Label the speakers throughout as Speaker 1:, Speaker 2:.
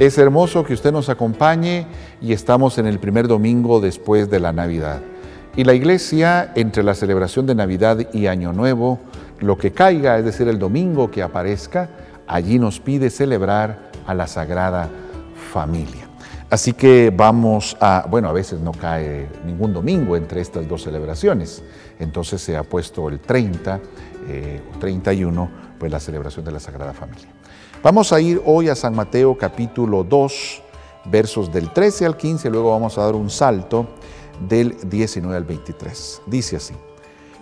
Speaker 1: Es hermoso que usted nos acompañe y estamos en el primer domingo después de la Navidad. Y la iglesia, entre la celebración de Navidad y Año Nuevo, lo que caiga, es decir, el domingo que aparezca, allí nos pide celebrar a la Sagrada Familia. Así que vamos a, bueno, a veces no cae ningún domingo entre estas dos celebraciones, entonces se ha puesto el 30 eh, o 31, pues la celebración de la Sagrada Familia. Vamos a ir hoy a San Mateo capítulo 2, versos del 13 al 15, luego vamos a dar un salto del 19 al 23. Dice así,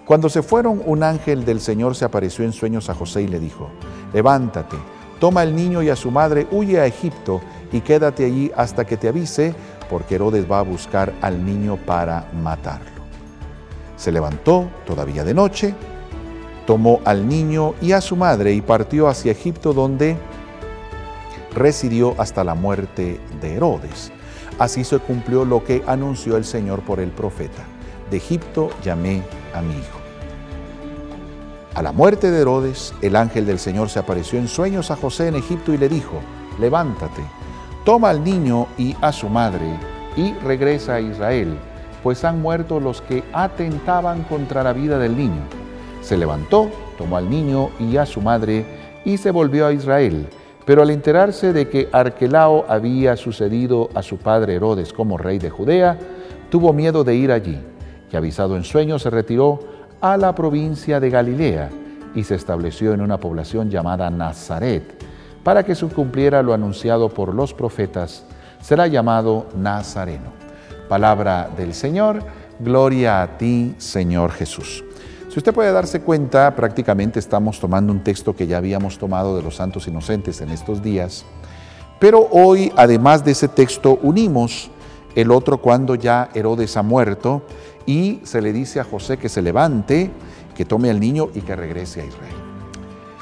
Speaker 1: cuando se fueron, un ángel del Señor se apareció en sueños a José y le dijo, levántate, toma al niño y a su madre, huye a Egipto y quédate allí hasta que te avise, porque Herodes va a buscar al niño para matarlo. Se levantó todavía de noche, tomó al niño y a su madre y partió hacia Egipto donde residió hasta la muerte de Herodes. Así se cumplió lo que anunció el Señor por el profeta. De Egipto llamé a mi hijo. A la muerte de Herodes, el ángel del Señor se apareció en sueños a José en Egipto y le dijo, levántate, toma al niño y a su madre y regresa a Israel, pues han muerto los que atentaban contra la vida del niño. Se levantó, tomó al niño y a su madre y se volvió a Israel. Pero al enterarse de que Arquelao había sucedido a su padre Herodes como rey de Judea, tuvo miedo de ir allí y avisado en sueños se retiró a la provincia de Galilea y se estableció en una población llamada Nazaret, para que se cumpliera lo anunciado por los profetas, será llamado Nazareno. Palabra del Señor, gloria a ti, Señor Jesús. Si usted puede darse cuenta, prácticamente estamos tomando un texto que ya habíamos tomado de los santos inocentes en estos días, pero hoy, además de ese texto, unimos el otro cuando ya Herodes ha muerto y se le dice a José que se levante, que tome al niño y que regrese a Israel.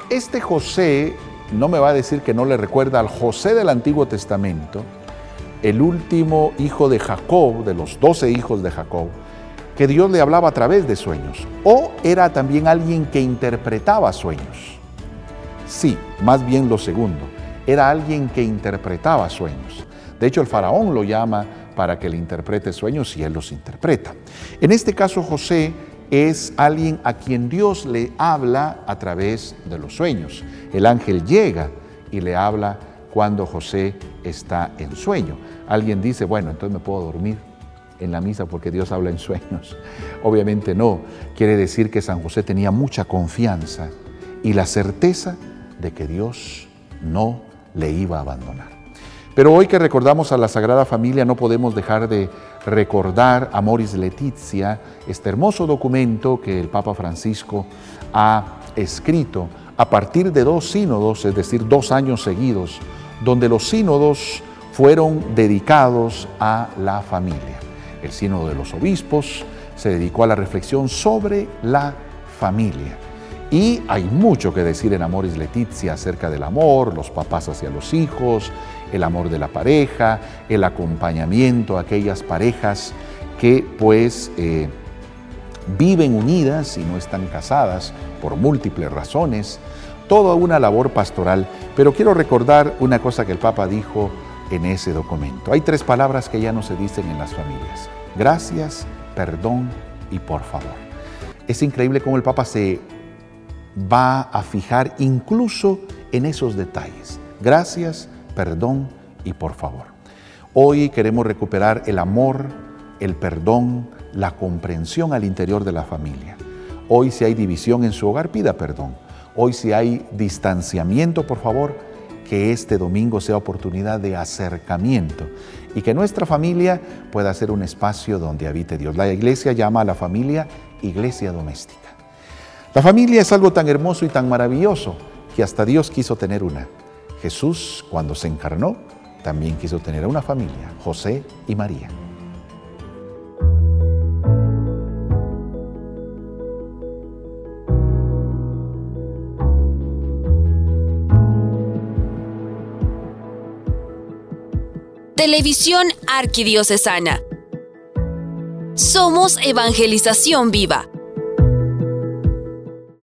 Speaker 1: Este José no me va a decir que no le recuerda al José del Antiguo Testamento, el último hijo de Jacob, de los doce hijos de Jacob, que Dios le hablaba a través de sueños. O era también alguien que interpretaba sueños. Sí, más bien lo segundo. Era alguien que interpretaba sueños. De hecho, el faraón lo llama para que le interprete sueños y él los interpreta. En este caso, José es alguien a quien Dios le habla a través de los sueños. El ángel llega y le habla cuando José está en sueño. Alguien dice, bueno, entonces me puedo dormir en la misa porque Dios habla en sueños. Obviamente no. Quiere decir que San José tenía mucha confianza y la certeza de que Dios no le iba a abandonar. Pero hoy que recordamos a la Sagrada Familia no podemos dejar de recordar a Moris Letizia, este hermoso documento que el Papa Francisco ha escrito a partir de dos sínodos, es decir, dos años seguidos, donde los sínodos fueron dedicados a la familia. El sínodo de los obispos se dedicó a la reflexión sobre la familia. Y hay mucho que decir en Amoris Letizia acerca del amor, los papás hacia los hijos, el amor de la pareja, el acompañamiento a aquellas parejas que pues eh, viven unidas y no están casadas por múltiples razones, toda una labor pastoral. Pero quiero recordar una cosa que el Papa dijo en ese documento. Hay tres palabras que ya no se dicen en las familias. Gracias, perdón y por favor. Es increíble cómo el Papa se va a fijar incluso en esos detalles. Gracias, perdón y por favor. Hoy queremos recuperar el amor, el perdón, la comprensión al interior de la familia. Hoy si hay división en su hogar, pida perdón. Hoy si hay distanciamiento, por favor, que este domingo sea oportunidad de acercamiento y que nuestra familia pueda ser un espacio donde habite Dios. La iglesia llama a la familia iglesia doméstica. La familia es algo tan hermoso y tan maravilloso que hasta Dios quiso tener una. Jesús, cuando se encarnó, también quiso tener una familia, José y María.
Speaker 2: Televisión Arquidiocesana. Somos Evangelización Viva.